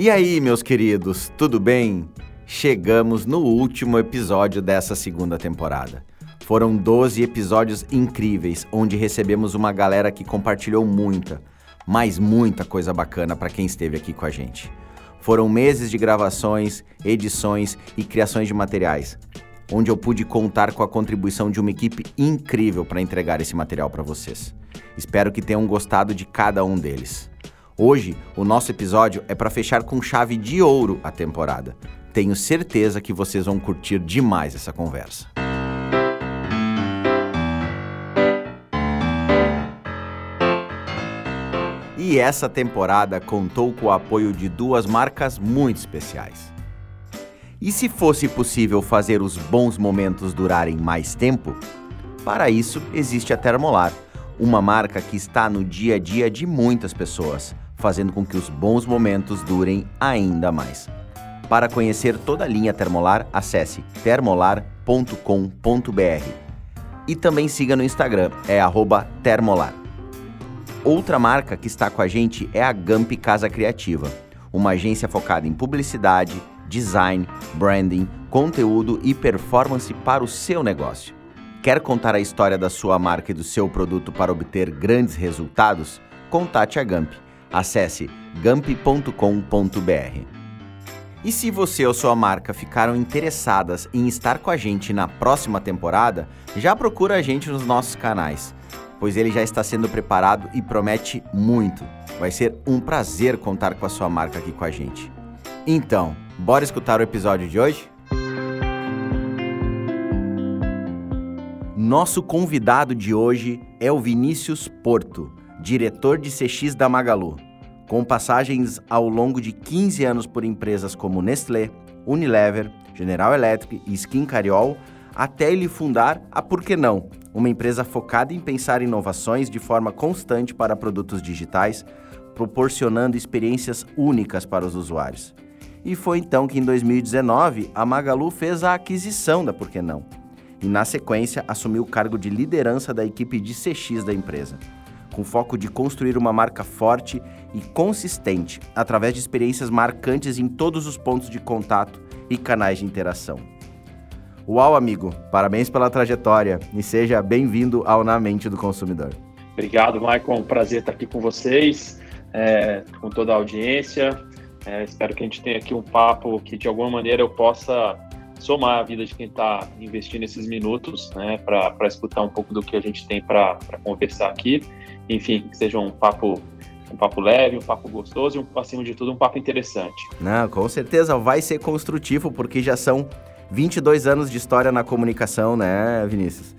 E aí, meus queridos, tudo bem? Chegamos no último episódio dessa segunda temporada. Foram 12 episódios incríveis, onde recebemos uma galera que compartilhou muita, mas muita coisa bacana para quem esteve aqui com a gente. Foram meses de gravações, edições e criações de materiais, onde eu pude contar com a contribuição de uma equipe incrível para entregar esse material para vocês. Espero que tenham gostado de cada um deles. Hoje, o nosso episódio é para fechar com chave de ouro a temporada. Tenho certeza que vocês vão curtir demais essa conversa. E essa temporada contou com o apoio de duas marcas muito especiais. E se fosse possível fazer os bons momentos durarem mais tempo? Para isso, existe a Termolar, uma marca que está no dia a dia de muitas pessoas, fazendo com que os bons momentos durem ainda mais. Para conhecer toda a linha Termolar, acesse termolar.com.br. E também siga no Instagram, é termolar. Outra marca que está com a gente é a Gamp Casa Criativa, uma agência focada em publicidade, design, branding, conteúdo e performance para o seu negócio. Quer contar a história da sua marca e do seu produto para obter grandes resultados? Contate a Gamp. Acesse gamp.com.br. E se você ou sua marca ficaram interessadas em estar com a gente na próxima temporada, já procura a gente nos nossos canais pois ele já está sendo preparado e promete muito. Vai ser um prazer contar com a sua marca aqui com a gente. Então, bora escutar o episódio de hoje? Nosso convidado de hoje é o Vinícius Porto, diretor de CX da Magalu. Com passagens ao longo de 15 anos por empresas como Nestlé, Unilever, General Electric e Skin Cariol, até ele fundar a Por que Não, uma empresa focada em pensar inovações de forma constante para produtos digitais, proporcionando experiências únicas para os usuários. E foi então que em 2019 a Magalu fez a aquisição da Por que Não, e na sequência assumiu o cargo de liderança da equipe de CX da empresa, com foco de construir uma marca forte e consistente através de experiências marcantes em todos os pontos de contato e canais de interação. Uau, amigo, parabéns pela trajetória e seja bem-vindo ao Na Mente do Consumidor. Obrigado, Michael. Um prazer estar aqui com vocês, é, com toda a audiência. É, espero que a gente tenha aqui um papo que, de alguma maneira, eu possa somar a vida de quem está investindo esses minutos, né, para escutar um pouco do que a gente tem para conversar aqui. Enfim, que seja um papo um papo leve, um papo gostoso e, um, acima de tudo, um papo interessante. Não, com certeza vai ser construtivo, porque já são 22 anos de história na comunicação, né, Vinícius?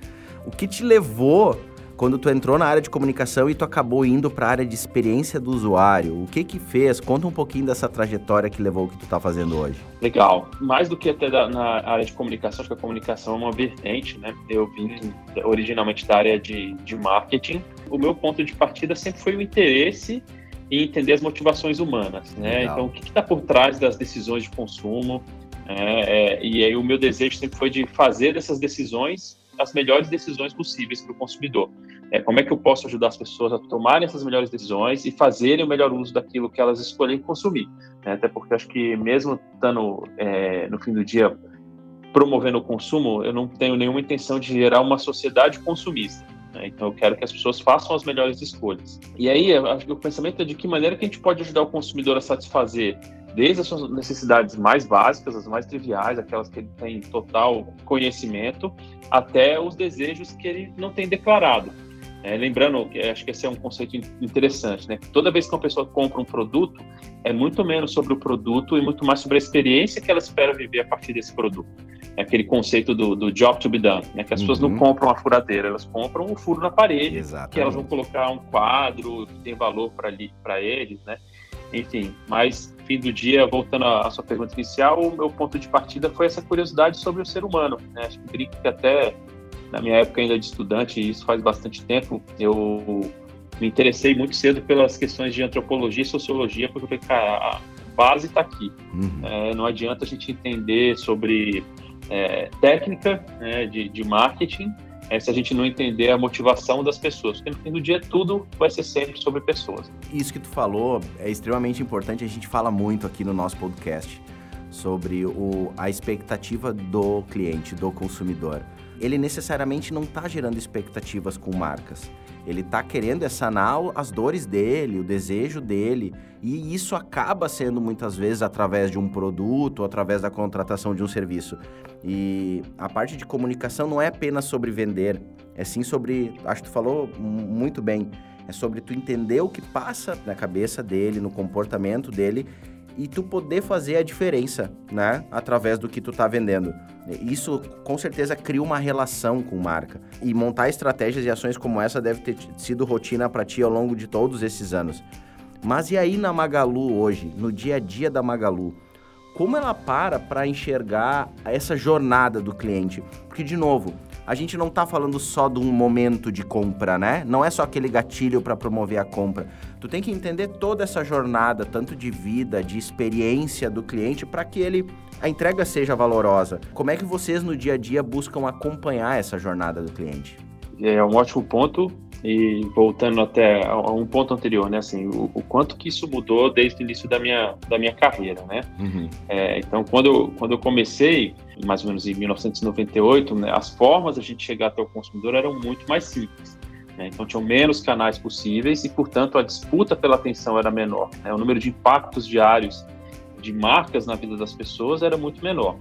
O que te levou quando tu entrou na área de comunicação e tu acabou indo para a área de experiência do usuário? O que que fez? Conta um pouquinho dessa trajetória que levou o que tu está fazendo hoje. Legal. Mais do que até da, na área de comunicação, acho que a comunicação é uma vertente, né? Eu vim originalmente da área de, de marketing. O meu ponto de partida sempre foi o interesse em entender as motivações humanas, né? Legal. Então, o que está por trás das decisões de consumo? É, é, e aí o meu desejo sempre foi de fazer dessas decisões as melhores decisões possíveis para o consumidor. É, como é que eu posso ajudar as pessoas a tomarem essas melhores decisões e fazerem o melhor uso daquilo que elas escolhem consumir? Né? Até porque acho que mesmo estando é, no fim do dia promovendo o consumo, eu não tenho nenhuma intenção de gerar uma sociedade consumista. Né? Então eu quero que as pessoas façam as melhores escolhas. E aí acho que o pensamento é de que maneira que a gente pode ajudar o consumidor a satisfazer desde as suas necessidades mais básicas, as mais triviais, aquelas que ele tem total conhecimento, até os desejos que ele não tem declarado. É, lembrando, acho que esse é um conceito interessante, né? Toda vez que uma pessoa compra um produto, é muito menos sobre o produto e muito mais sobre a experiência que ela espera viver a partir desse produto. É aquele conceito do, do job to be done, né? Que as uhum. pessoas não uhum. compram uma furadeira, elas compram um furo na parede, Exatamente. que elas vão colocar um quadro que tem valor para eles, né? Enfim, mas fim do dia, voltando à sua pergunta inicial, o meu ponto de partida foi essa curiosidade sobre o ser humano. Né? Acho que que até na minha época ainda de estudante, e isso faz bastante tempo, eu me interessei muito cedo pelas questões de antropologia e sociologia, porque eu falei, cara, a base está aqui. Uhum. É, não adianta a gente entender sobre é, técnica né, de, de marketing é, se a gente não entender a motivação das pessoas. Porque no fim do dia tudo vai ser sempre sobre pessoas. Isso que tu falou é extremamente importante, a gente fala muito aqui no nosso podcast sobre o, a expectativa do cliente, do consumidor. Ele necessariamente não está gerando expectativas com marcas. Ele está querendo sanar as dores dele, o desejo dele, e isso acaba sendo muitas vezes através de um produto, através da contratação de um serviço. E a parte de comunicação não é apenas sobre vender, é sim sobre, acho que tu falou muito bem, é sobre tu entender o que passa na cabeça dele, no comportamento dele e tu poder fazer a diferença, né, através do que tu tá vendendo. Isso com certeza cria uma relação com marca. E montar estratégias e ações como essa deve ter sido rotina para ti ao longo de todos esses anos. Mas e aí na Magalu hoje, no dia a dia da Magalu? como ela para para enxergar essa jornada do cliente. Porque, de novo, a gente não está falando só de um momento de compra, né? Não é só aquele gatilho para promover a compra. Tu tem que entender toda essa jornada, tanto de vida, de experiência do cliente, para que ele a entrega seja valorosa. Como é que vocês no dia a dia buscam acompanhar essa jornada do cliente? É um ótimo ponto. E voltando até a um ponto anterior, né, assim, o, o, quanto que isso mudou desde o início da minha, da minha carreira, né? Uhum. É, então, quando eu, quando eu comecei, mais ou menos em 1998, né, as formas de a gente chegar até o consumidor eram muito mais simples. Né? Então, tinham menos canais possíveis e, portanto, a disputa pela atenção era menor. Né? O número de impactos diários de marcas na vida das pessoas era muito menor.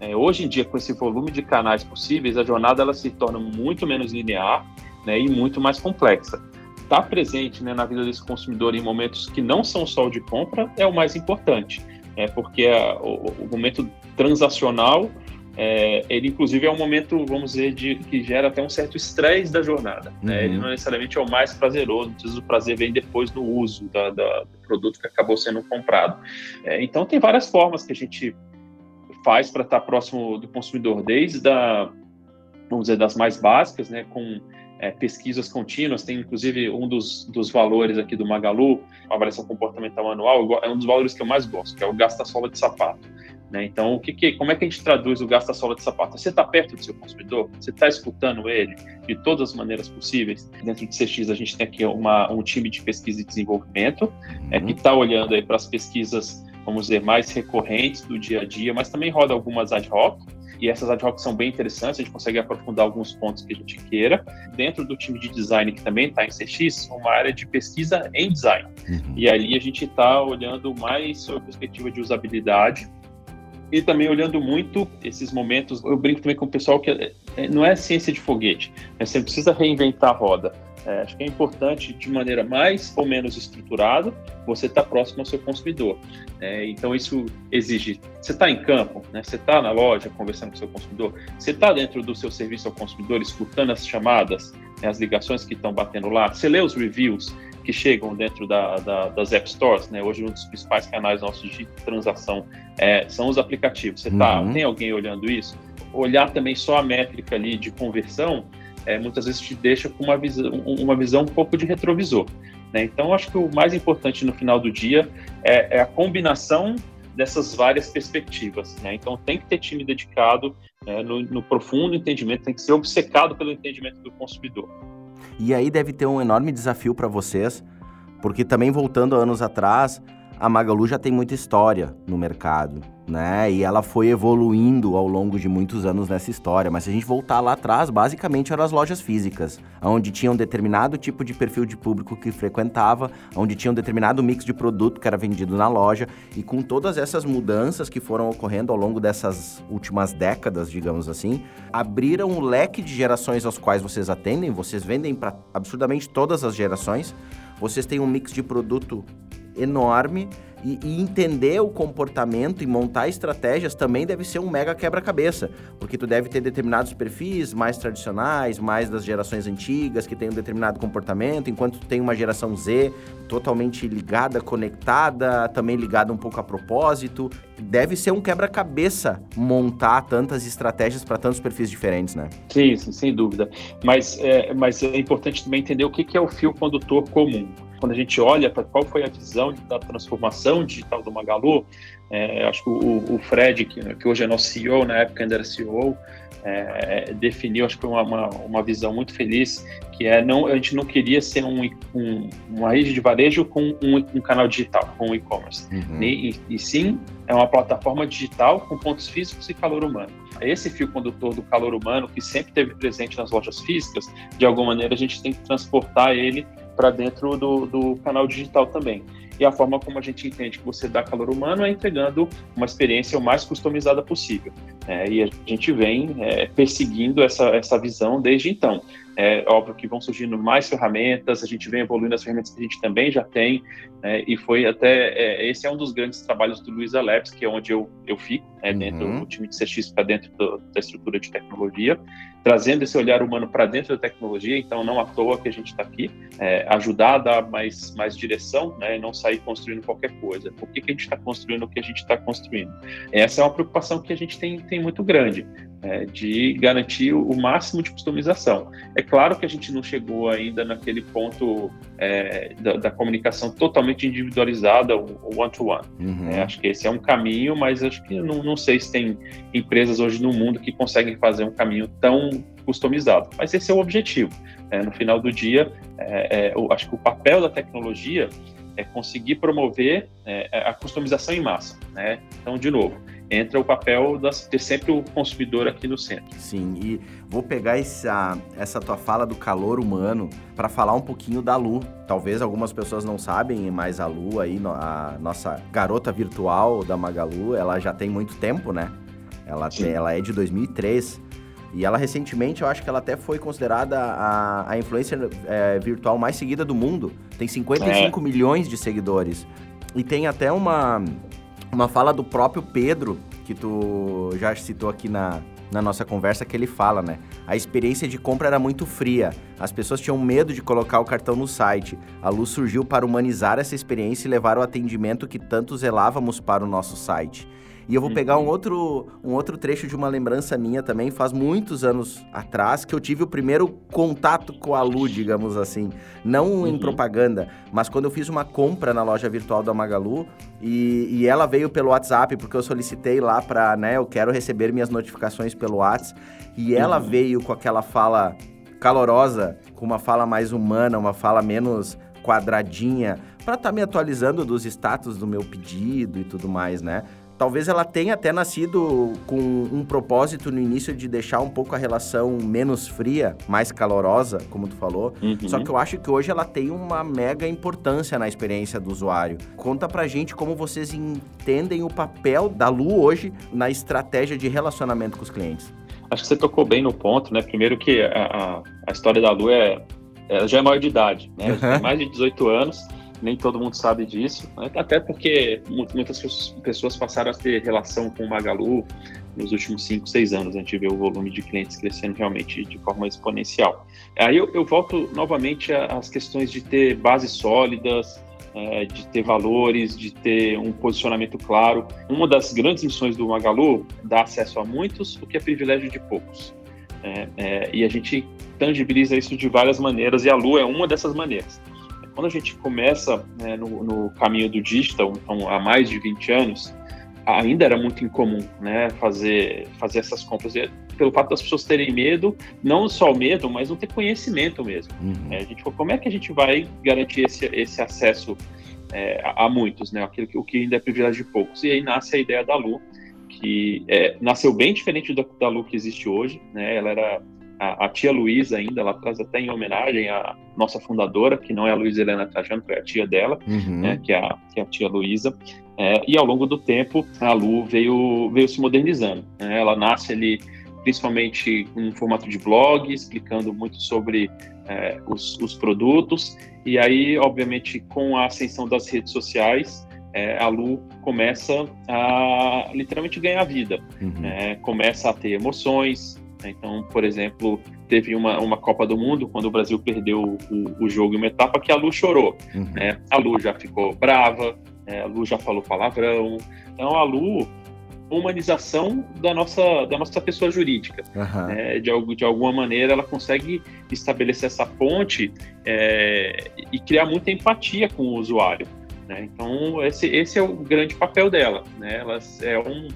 É, hoje em dia, com esse volume de canais possíveis, a jornada ela se torna muito menos linear né, e muito mais complexa. Estar tá presente né, na vida desse consumidor em momentos que não são só de compra é o mais importante, é porque a, o, o, momento transacional é, ele inclusive é um momento, vamos dizer, de, que gera até um certo estresse da jornada. Uhum. Né? Ele não necessariamente é o mais prazeroso, muitas o prazer vem depois no uso da, da, do produto que acabou sendo comprado. É, então tem várias formas que a gente faz para estar próximo do consumidor, desde a, vamos dizer, das mais básicas, né, com é, pesquisas contínuas, tem inclusive um dos, dos valores aqui do Magalu, a avaliação comportamental anual, é um dos valores que eu mais gosto, que é o gasta-sola de sapato. Né? Então, o que, que, como é que a gente traduz o gasta-sola de sapato? Você está perto do seu consumidor? Você está escutando ele de todas as maneiras possíveis? Dentro de CX, a gente tem aqui uma, um time de pesquisa e desenvolvimento é, que está olhando aí para as pesquisas, vamos dizer, mais recorrentes do dia a dia, mas também roda algumas ad hoc, e essas ad hoc são bem interessantes, a gente consegue aprofundar alguns pontos que a gente queira. Dentro do time de design, que também está em CX, uma área de pesquisa em design. Uhum. E ali a gente está olhando mais sobre a perspectiva de usabilidade, e também olhando muito esses momentos, eu brinco também com o pessoal que é, é, não é ciência de foguete, né? você precisa reinventar a roda. É, acho que é importante, de maneira mais ou menos estruturada, você estar tá próximo ao seu consumidor. É, então, isso exige. Você está em campo, né? você está na loja conversando com o seu consumidor, você está dentro do seu serviço ao consumidor, escutando as chamadas, né, as ligações que estão batendo lá, você lê os reviews que chegam dentro da, da, das App Stores. Né? Hoje, um dos principais canais nossos de transação é, são os aplicativos. Você tá, uhum. tem alguém olhando isso? Olhar também só a métrica ali de conversão é, muitas vezes te deixa com uma visão, uma visão um pouco de retrovisor. Né? Então, acho que o mais importante no final do dia é, é a combinação dessas várias perspectivas. Né? Então, tem que ter time dedicado né, no, no profundo entendimento, tem que ser obcecado pelo entendimento do consumidor. E aí deve ter um enorme desafio para vocês, porque também voltando anos atrás, a Magalu já tem muita história no mercado, né? E ela foi evoluindo ao longo de muitos anos nessa história. Mas se a gente voltar lá atrás, basicamente eram as lojas físicas, onde tinha um determinado tipo de perfil de público que frequentava, onde tinha um determinado mix de produto que era vendido na loja. E com todas essas mudanças que foram ocorrendo ao longo dessas últimas décadas, digamos assim, abriram um leque de gerações aos quais vocês atendem. Vocês vendem para absurdamente todas as gerações. Vocês têm um mix de produto enorme e, e, entender o comportamento e montar estratégias também deve ser um mega quebra-cabeça, porque tu deve ter determinados perfis mais tradicionais, mais das gerações antigas, que tem um determinado comportamento, enquanto tu tem uma geração Z totalmente ligada, conectada, também ligada um pouco a propósito. Deve ser um quebra-cabeça montar tantas estratégias para tantos perfis diferentes, né? Sim, sim sem dúvida. Mas é, mas é importante também entender o que, que é o fio condutor comum. Quando a gente olha para qual foi a visão da transformação digital do Magalu, é, acho que o, o Fred, que, que, hoje é nosso CEO, na época ainda era CEO, é, definiu, acho que uma, uma, uma, visão muito feliz, que é não, a gente não queria ser um, um uma rede de varejo com um, um canal digital, com e-commerce. Uhum. E, e, sim, é uma plataforma digital com pontos físicos e calor humano. Esse fio condutor do calor humano, que sempre esteve presente nas lojas físicas, de alguma maneira a gente tem que transportar ele para dentro do, do canal digital também. E a forma como a gente entende que você dá calor humano é entregando uma experiência o mais customizada possível. É, e a gente vem é, perseguindo essa, essa visão desde então. É óbvio que vão surgindo mais ferramentas, a gente vem evoluindo as ferramentas que a gente também já tem, é, e foi até. É, esse é um dos grandes trabalhos do Luiza Labs, que é onde eu, eu fico, né, dentro uhum. do time de CX para dentro do, da estrutura de tecnologia, trazendo esse olhar humano para dentro da tecnologia, então não à toa que a gente está aqui, é, ajudar a dar mais, mais direção né, e não sair construindo qualquer coisa. Por que, que a gente está construindo o que a gente está construindo? Essa é uma preocupação que a gente tem, tem muito grande é, de garantir o máximo de customização. É claro que a gente não chegou ainda naquele ponto é, da, da, comunicação totalmente individualizada, o one-to-one. Uhum. É, acho que esse é um caminho, mas acho que não, não sei se tem empresas hoje no mundo que conseguem fazer um caminho tão customizado. Mas esse é o objetivo. É, no final do dia, é, é, acho que o papel da tecnologia é conseguir promover a customização em massa. Né? Então, de novo, entra o papel de ter sempre o consumidor aqui no centro. Sim, e vou pegar essa, essa tua fala do calor humano para falar um pouquinho da Lu. Talvez algumas pessoas não sabem, mas a Lu aí, a nossa garota virtual da Magalu, ela já tem muito tempo, né? Ela, tem, ela é de 2003. E ela recentemente, eu acho que ela até foi considerada a, a influencer é, virtual mais seguida do mundo. Tem 55 é. milhões de seguidores. E tem até uma, uma fala do próprio Pedro, que tu já citou aqui na, na nossa conversa, que ele fala, né? A experiência de compra era muito fria. As pessoas tinham medo de colocar o cartão no site. A luz surgiu para humanizar essa experiência e levar o atendimento que tanto zelávamos para o nosso site. E eu vou pegar um uhum. outro, um outro trecho de uma lembrança minha também, faz muitos anos atrás, que eu tive o primeiro contato com a Lu, digamos assim. Não uhum. em propaganda, mas quando eu fiz uma compra na loja virtual da Magalu e, e ela veio pelo WhatsApp, porque eu solicitei lá para, né, eu quero receber minhas notificações pelo WhatsApp. E ela uhum. veio com aquela fala calorosa, com uma fala mais humana, uma fala menos quadradinha, para estar tá me atualizando dos status do meu pedido e tudo mais, né? Talvez ela tenha até nascido com um propósito no início de deixar um pouco a relação menos fria, mais calorosa, como tu falou. Uhum. Só que eu acho que hoje ela tem uma mega importância na experiência do usuário. Conta pra gente como vocês entendem o papel da Lu hoje na estratégia de relacionamento com os clientes. Acho que você tocou bem no ponto, né? Primeiro que a, a, a história da Lu é, ela já é maior de idade, né? Uhum. Tem mais de 18 anos nem todo mundo sabe disso, né? até porque muitas pessoas passaram a ter relação com o Magalu nos últimos 5, 6 anos. A gente vê o volume de clientes crescendo realmente de forma exponencial. Aí eu, eu volto novamente às questões de ter bases sólidas, é, de ter valores, de ter um posicionamento claro. Uma das grandes missões do Magalu é dar acesso a muitos, o que é privilégio de poucos. É, é, e a gente tangibiliza isso de várias maneiras, e a Lu é uma dessas maneiras. Quando a gente começa né, no, no, caminho do digital, então, há mais de 20 anos, ainda era muito incomum né, fazer, fazer essas compras. Pelo fato das pessoas terem medo, não só o medo, mas não ter conhecimento mesmo. Uhum. É, a gente como é que a gente vai garantir esse, esse acesso é, a, a, muitos, né? Aquilo que, o que ainda é privilégio de poucos. E aí nasce a ideia da Lu, que é, nasceu bem diferente da, da Lu que existe hoje. Né? Ela era a, a tia Luísa ainda, lá atrás até em homenagem à nossa fundadora, que não é a Luísa Helena Trajano, foi a tia dela, uhum. né, que, é a, que é a tia Luísa. É, e ao longo do tempo, a Lu veio, veio se modernizando. Né? Ela nasce ali principalmente em formato de blog, explicando muito sobre é, os, os, produtos. E aí, obviamente, com a ascensão das redes sociais, é, a Lu começa a literalmente ganhar vida. Uhum. É, começa a ter emoções? Então, por exemplo, teve uma, uma Copa do Mundo, quando o Brasil perdeu o, o jogo em uma etapa, que a Lu chorou. Uhum. Né? A Lu já ficou brava, né? a Lu já falou palavrão. Então, a Lu, humanização da nossa, da nossa pessoa jurídica. Uhum. É, de, de alguma maneira, ela consegue estabelecer essa ponte é, e criar muita empatia com o usuário. Né? Então, esse, esse é o grande papel dela. Né? Ela é um,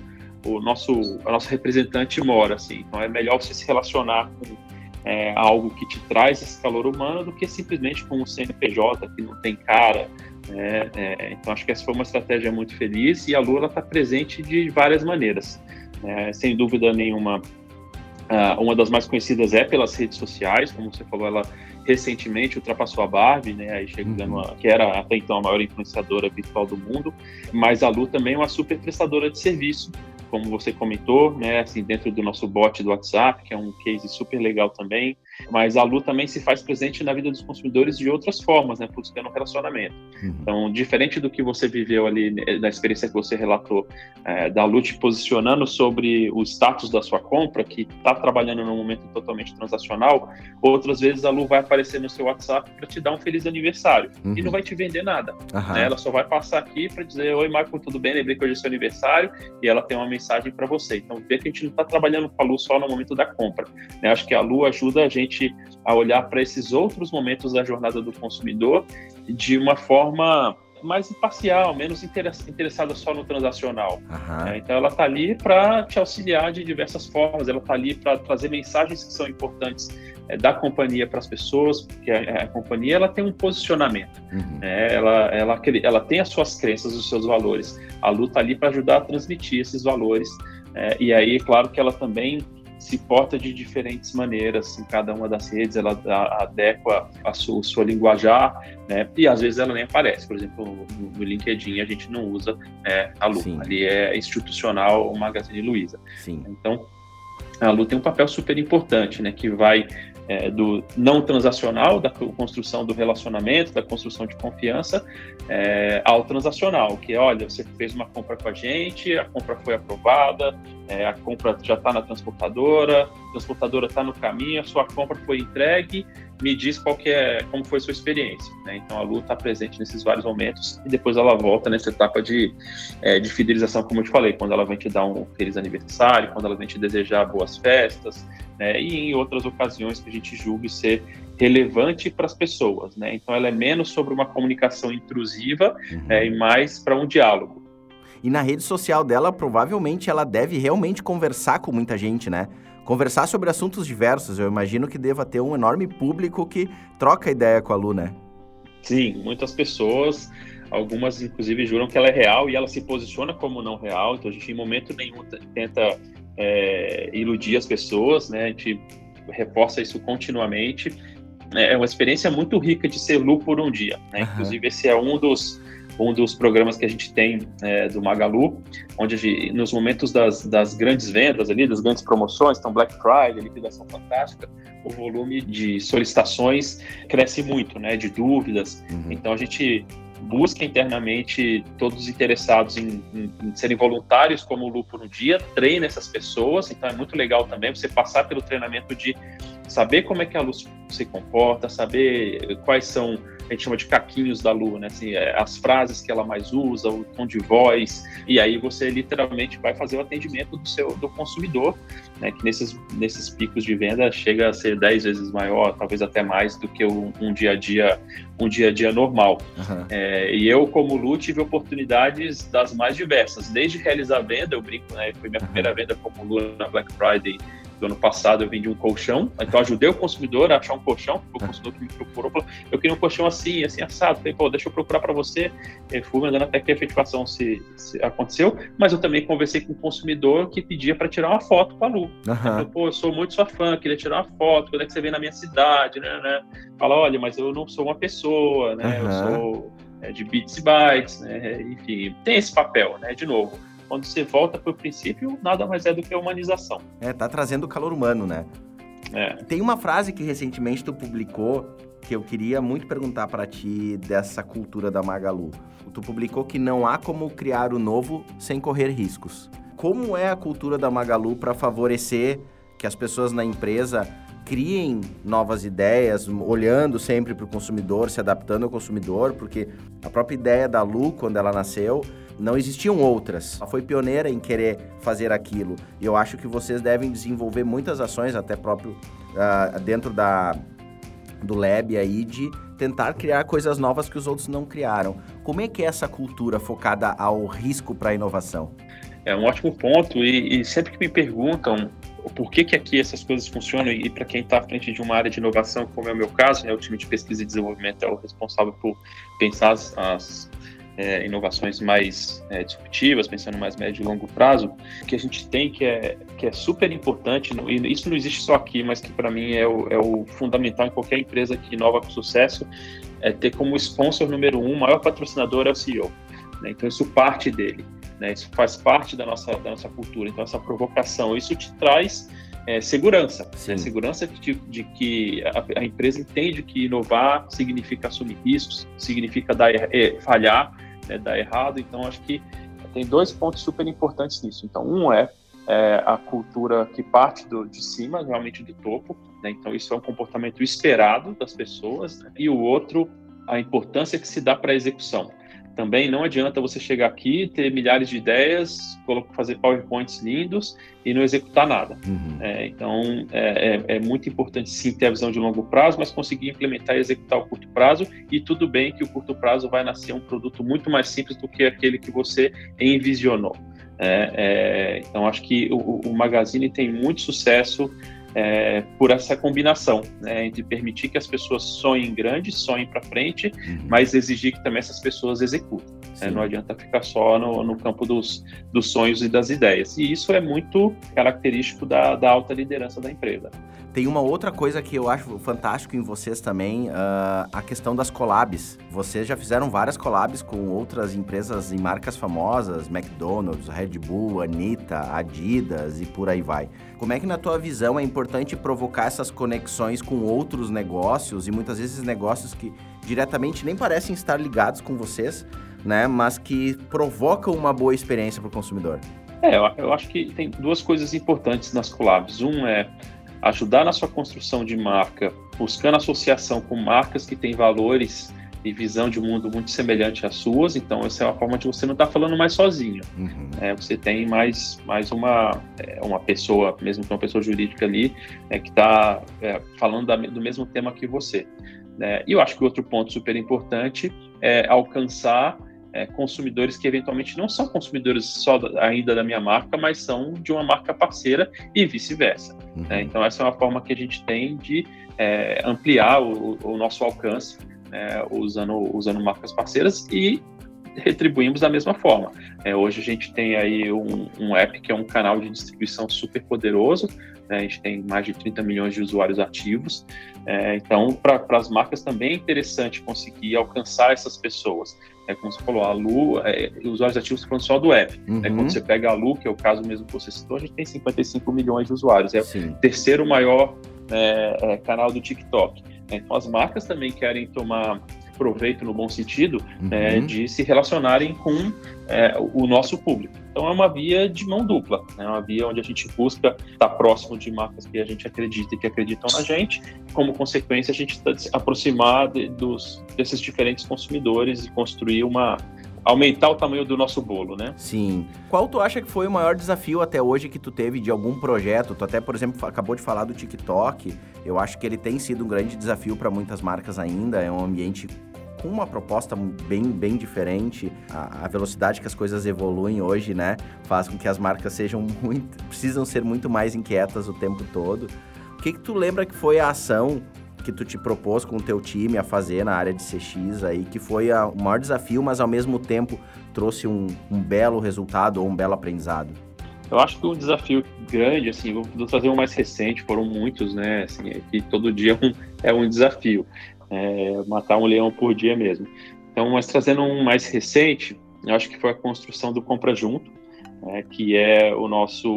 o nosso, a nossa representante mora, assim. Então, é melhor você se relacionar com é, algo que te traz esse calor humano do que simplesmente com um CNPJ que não tem cara, é, é, então, acho que essa foi uma estratégia muito feliz e a Lua está presente de várias maneiras. É, sem dúvida nenhuma, uh, uma das mais conhecidas é pelas redes sociais, como você falou, ela recentemente ultrapassou a Barbie, né, aí chegando uhum. a, que era até então a maior influenciadora virtual do mundo, mas a Lu também é uma super prestadora de serviço, como você comentou, né, assim, dentro do nosso bot do WhatsApp, que é um case super legal também, mas a Lu também se faz presente na vida dos consumidores de outras formas, né, buscando um relacionamento. Uhum. Então, diferente do que você viveu ali, né, da experiência que você relatou, é, da Lu te posicionando sobre o status da sua compra, que está trabalhando num momento totalmente transacional, outras vezes a Lu vai aparecer no seu WhatsApp para te dar um feliz aniversário uhum. e não vai te vender nada. Uhum. Né? Ela só vai passar aqui para dizer: Oi, Marco, tudo bem? Lembrei que hoje é seu aniversário e ela tem uma mensagem para você. Então, vê que a gente não está trabalhando com a Lu só no momento da compra. Né? Acho que a Lu ajuda a gente a olhar para esses outros momentos da jornada do consumidor de uma forma mais imparcial, menos interessada só no transacional. Uhum. É, então ela está ali para te auxiliar de diversas formas, ela está ali para trazer mensagens que são importantes é, da companhia para as pessoas, porque a, a, companhia ela tem um posicionamento, uhum. é, ela, ela, ela tem as suas crenças, os seus valores. A Lu está ali para ajudar a transmitir esses valores. É, e aí, claro que ela também se porta de diferentes maneiras em cada uma das redes, ela adequa a sua, sua linguajar, né? E às vezes ela nem aparece. Por exemplo, no, no LinkedIn a gente não usa é, a Lu, Sim. ali é institucional o Magazine Luiza. Sim. Então, a Lu tem um papel super importante, né? Que vai é, do não transacional, da construção do relacionamento, da construção de confiança, é, ao transacional, que é, olha, você fez uma compra com a gente, a compra foi aprovada, é, a compra já está na transportadora, a transportadora está no caminho, a sua compra foi entregue, me diz qual que é, como foi a sua experiência. Né? Então a Lu está presente nesses vários momentos e depois ela volta nessa etapa de, é, de fidelização, como eu te falei, quando ela vem te dar um feliz aniversário, quando ela vem te desejar boas festas, né? e em outras ocasiões que a gente julgue ser relevante para as pessoas. Né? Então ela é menos sobre uma comunicação intrusiva uhum. é, e mais para um diálogo. E na rede social dela, provavelmente ela deve realmente conversar com muita gente, né? Conversar sobre assuntos diversos. Eu imagino que deva ter um enorme público que troca ideia com a Lu, né? Sim, muitas pessoas, algumas inclusive juram que ela é real e ela se posiciona como não real. Então a gente em momento nenhum tenta é, iludir as pessoas, né? A gente reforça isso continuamente. É uma experiência muito rica de ser Lu por um dia. Né? Uhum. Inclusive esse é um dos um dos programas que a gente tem é, do Magalu, onde gente, nos momentos das, das, grandes vendas ali, das grandes promoções, então Black Friday, liquidação fantástica, o volume de solicitações cresce muito, né, de dúvidas. Uhum. Então a gente busca internamente todos os interessados em, em, em, serem voluntários como o Lu por um dia, treina essas pessoas, então é muito legal também você passar pelo treinamento de saber como é que a luz se comporta, saber quais são, a gente chama de caquinhos da lua, né? Assim, é, as frases que ela mais usa, o tom de voz, e aí você literalmente vai fazer o atendimento do seu do consumidor, né? Que nesses, nesses picos de venda chega a ser 10 vezes maior, talvez até mais do que um, um dia a dia um dia a dia normal. Uhum. É, e eu, como Lu, tive oportunidades das mais diversas, desde realizar venda, eu brinco, né? Foi minha primeira venda como Lu na Black Friday do ano passado eu vendi um colchão, então ajudei o consumidor a achar um colchão, o consumidor que me procurou falou, eu queria um colchão assim, assim, assado. Falei, pô, deixa eu procurar para você. Eu fui mandando até que a efetivação se, se, aconteceu, mas eu também conversei com o consumidor que pedia para tirar uma foto com a Lu. Uhum. Falei, pô, eu sou muito sua fã, queria tirar uma foto, quando é que você vem na minha cidade, né, né? Fala, olha, mas eu não sou uma pessoa, né? Uhum. Eu sou é, de bits e bytes, né? Enfim, tem esse papel, né? De novo, quando você volta para o princípio, nada mais é do que a humanização. É, tá trazendo o calor humano, né? É. Tem uma frase que recentemente tu publicou que eu queria muito perguntar para ti dessa cultura da Magalu. Tu publicou que não há como criar o novo sem correr riscos. Como é a cultura da Magalu para favorecer que as pessoas na empresa criem novas ideias, olhando sempre para o consumidor, se adaptando ao consumidor, porque a própria ideia da Lu, quando ela nasceu, não existiam outras. Ela foi pioneira em querer fazer aquilo. E eu acho que vocês devem desenvolver muitas ações, até próprio uh, dentro da, do Lab aí, de tentar criar coisas novas que os outros não criaram. Como é que é essa cultura focada ao risco para a inovação? É um ótimo ponto e, e, sempre que me perguntam por que, que aqui essas coisas funcionam e para quem está à frente de uma área de inovação, como é o meu caso, né, o time de pesquisa e desenvolvimento é o responsável por pensar as, as é, inovações mais é, disruptivas, pensando mais médio e longo prazo, que a gente tem que é, que é super importante, e isso não existe só aqui, mas que para mim é o, é o fundamental em qualquer empresa que inova com sucesso, é ter como sponsor número um, maior patrocinador é o CEO. Né? Então isso parte dele, né? isso faz parte da nossa, da nossa cultura, então essa provocação, isso te traz é, segurança. Né? Segurança de, de que a, a, empresa entende que inovar significa assumir riscos, significa dar, é, falhar, né, dar errado. Então, acho que tem dois pontos super importantes nisso. Então, um é, é a cultura que parte do, de cima, realmente do topo. Né? Então, isso é um comportamento esperado das pessoas. Né? E o outro, a importância que se dá para a execução. Também não adianta você chegar aqui, ter milhares de ideias, fazer PowerPoints lindos e não executar nada. Uhum. É, então, é, é, é, muito importante sim ter a visão de longo prazo, mas conseguir implementar e executar o curto prazo. E tudo bem que o curto prazo vai nascer um produto muito mais simples do que aquele que você envisionou. É, é, então, acho que o, o Magazine tem muito sucesso é, por essa combinação, né, entre permitir que as pessoas sonhem grande, sonhem para frente, uhum. mas exigir que também essas pessoas executem. Né, não adianta ficar só no, no campo dos, dos, sonhos e das ideias. E isso é muito característico da, da, alta liderança da empresa. Tem uma outra coisa que eu acho fantástico em vocês também, uh, a questão das collabs. Vocês já fizeram várias collabs com outras empresas e marcas famosas, McDonald's, Red Bull, Anitta, Adidas e por aí vai. Como é que na tua visão é importante provocar essas conexões com outros negócios e muitas vezes negócios que diretamente nem parecem estar ligados com vocês, né, mas que provocam uma boa experiência para o consumidor? É, eu, eu acho que tem duas coisas importantes nas collabs. Um é ajudar na sua construção de marca, buscando associação com marcas que têm valores e visão de mundo muito semelhante às suas, então essa é uma forma de você não estar tá falando mais sozinho. Uhum. É, você tem mais, mais uma, é, uma pessoa, mesmo que uma pessoa jurídica ali, é, que está é, falando da, do mesmo tema que você. Né? E eu acho que outro ponto super importante é alcançar é, consumidores que eventualmente não são consumidores só da, ainda da minha marca, mas são de uma marca parceira e vice-versa. Uhum. Né? Então essa é uma forma que a gente tem de é, ampliar o, o nosso alcance né, usando, usando marcas parceiras e retribuímos da mesma forma. É, hoje a gente tem aí um, um, app que é um canal de distribuição super poderoso, né, a gente tem mais de 30 milhões de usuários ativos, é, então para as marcas também é interessante conseguir alcançar essas pessoas. É, como você falou, a Lu, é, usuários ativos falando só do app. Né, uhum. Né, quando você pega a Lu, que é o caso mesmo que você citou, a gente tem 55 milhões de usuários, é Sim. o terceiro maior é, é, canal do TikTok. Então, as marcas também querem tomar proveito, no bom sentido, uhum. é, de se relacionarem com é, o nosso público. Então, é uma via de mão dupla, é né? uma via onde a gente busca estar próximo de marcas que a gente acredita e que acreditam na gente, como consequência, a gente tá se aproximar de, dos, desses diferentes consumidores e construir uma, aumentar o tamanho do nosso bolo, né? Sim. Qual tu acha que foi o maior desafio até hoje que tu teve de algum projeto? Tu até, por exemplo, acabou de falar do TikTok. Eu acho que ele tem sido um grande desafio para muitas marcas ainda. É um ambiente com uma proposta bem, bem diferente. A, a, velocidade que as coisas evoluem hoje, né, faz com que as marcas sejam muito, precisam ser muito mais inquietas o tempo todo. O que que tu lembra que foi a ação que tu te propôs com o teu time a fazer na área de CX aí, que foi a, o maior desafio, mas ao mesmo tempo trouxe um, um belo resultado ou um belo aprendizado? Eu acho que um desafio grande, assim, vou trazer um mais recente, foram muitos, né, assim, é que todo dia é um, é um desafio, é, matar um leão por dia mesmo. Então, mas trazendo um mais recente, eu acho que foi a construção do Compra Junto, né, que é o nosso,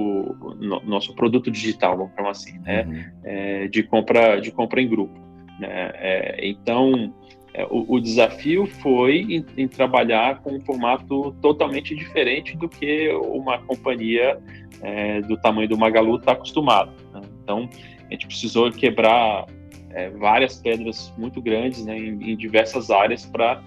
no, nosso produto digital, vamos falar assim, né, uhum. é, de, compra, de compra em grupo. Né, é, então, é, o, o, desafio foi em, em, trabalhar com um formato totalmente diferente do que uma companhia é, do tamanho do Magalu está acostumada. Né? Então, a gente precisou quebrar é, várias pedras muito grandes né, em, em diversas áreas para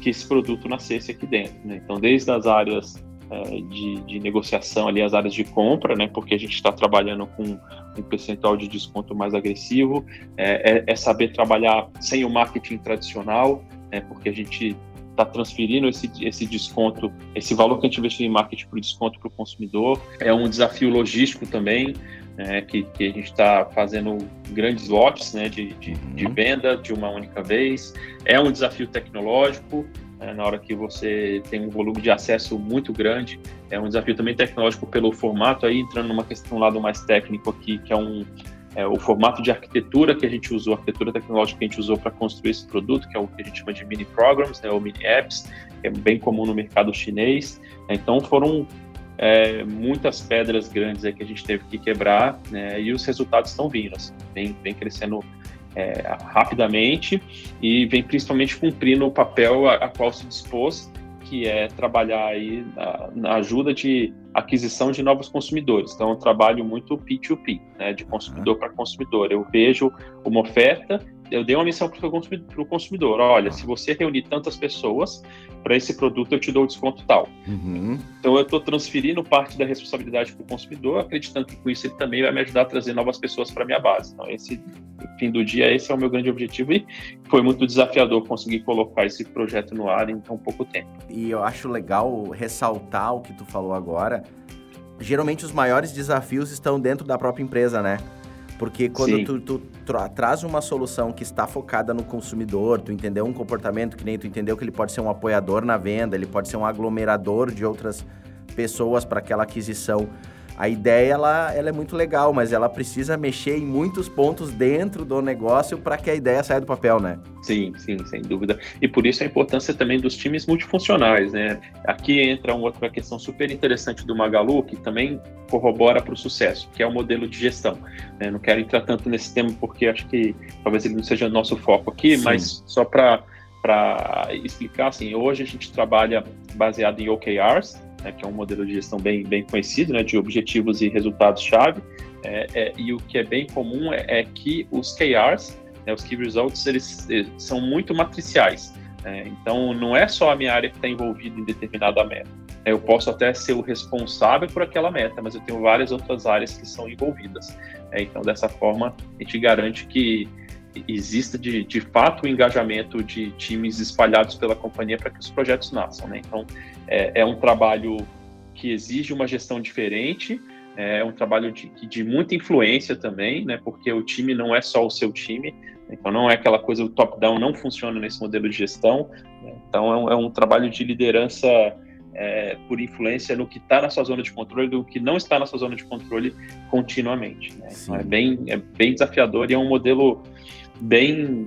que esse produto nascesse aqui dentro. Né? Então, desde as áreas é, de, de, negociação ali, as áreas de compra, né? Porque a gente está trabalhando com um percentual de desconto mais agressivo, é, é, é saber trabalhar sem o marketing tradicional, né? Porque a gente está transferindo esse, esse desconto, esse valor que a gente investiu em marketing para o desconto para o consumidor. É um desafio logístico também, né, que, que, a gente está fazendo grandes lotes né, de, de, uhum. de, venda de uma única vez. É um desafio tecnológico, né, na hora que você tem um volume de acesso muito grande. É um desafio também tecnológico pelo formato, aí entrando numa questão um lado mais técnico aqui, que é um é, o formato de arquitetura que a gente usou, a arquitetura tecnológica que a gente usou para construir esse produto, que é o que a gente chama de mini programs, né, ou mini apps, que é bem comum no mercado chinês. Então foram é, muitas pedras grandes que a gente teve que quebrar, né, e os resultados estão vindo, assim, vem, vem crescendo é, rapidamente e vem principalmente cumprindo o papel a, a qual se dispôs que é trabalhar aí na, na ajuda de aquisição de novos consumidores. Então, eu trabalho muito P2P, né, de consumidor para consumidor. Eu vejo uma oferta eu dei uma missão para o consumidor. Olha, se você reunir tantas pessoas para esse produto, eu te dou o desconto tal. Uhum. Então, eu estou transferindo parte da responsabilidade para o consumidor, acreditando que com isso ele também vai me ajudar a trazer novas pessoas para minha base. Então, esse fim do dia, esse é o meu grande objetivo e foi muito desafiador conseguir colocar esse projeto no ar em tão pouco tempo. E eu acho legal ressaltar o que tu falou agora. Geralmente os maiores desafios estão dentro da própria empresa, né? Porque quando tu, tu, tra traz uma solução que está focada no consumidor, tu entendeu um comportamento que nem tu entendeu que ele pode ser um apoiador na venda, ele pode ser um aglomerador de outras pessoas para aquela aquisição a ideia ela, ela é muito legal, mas ela precisa mexer em muitos pontos dentro do negócio para que a ideia saia do papel, né? Sim, sim, sem dúvida. E por isso a importância também dos times multifuncionais, né? Aqui entra uma outra questão super interessante do Magalu, que também corrobora para o sucesso, que é o modelo de gestão. Né? Não quero entrar tanto nesse tema porque acho que talvez ele não seja nosso foco aqui, sim. mas só para para explicar, assim, hoje a gente trabalha baseado em OKRs, né, que é um modelo de gestão bem, bem conhecido, né, de objetivos e resultados-chave. É, é, e o que é bem comum é, é que os KRs, né, os Key Results, eles, eles são muito matriciais. Né. então, não é só a minha área que está envolvida em determinada meta. É, eu posso até ser o responsável por aquela meta, mas eu tenho várias outras áreas que são envolvidas. É, então, dessa forma, a gente garante que exista de, de fato o engajamento de times espalhados pela companhia para que os projetos nasçam. Né? Então, é, é, um trabalho que exige uma gestão diferente, é um trabalho de, de muita influência também, né? porque o time não é só o seu time, então não é aquela coisa, o top-down não funciona nesse modelo de gestão, né? então é um, é um, trabalho de liderança é, por influência no que está na sua zona de controle do que não está na sua zona de controle continuamente. Né? Então é bem, é bem desafiador e é um modelo bem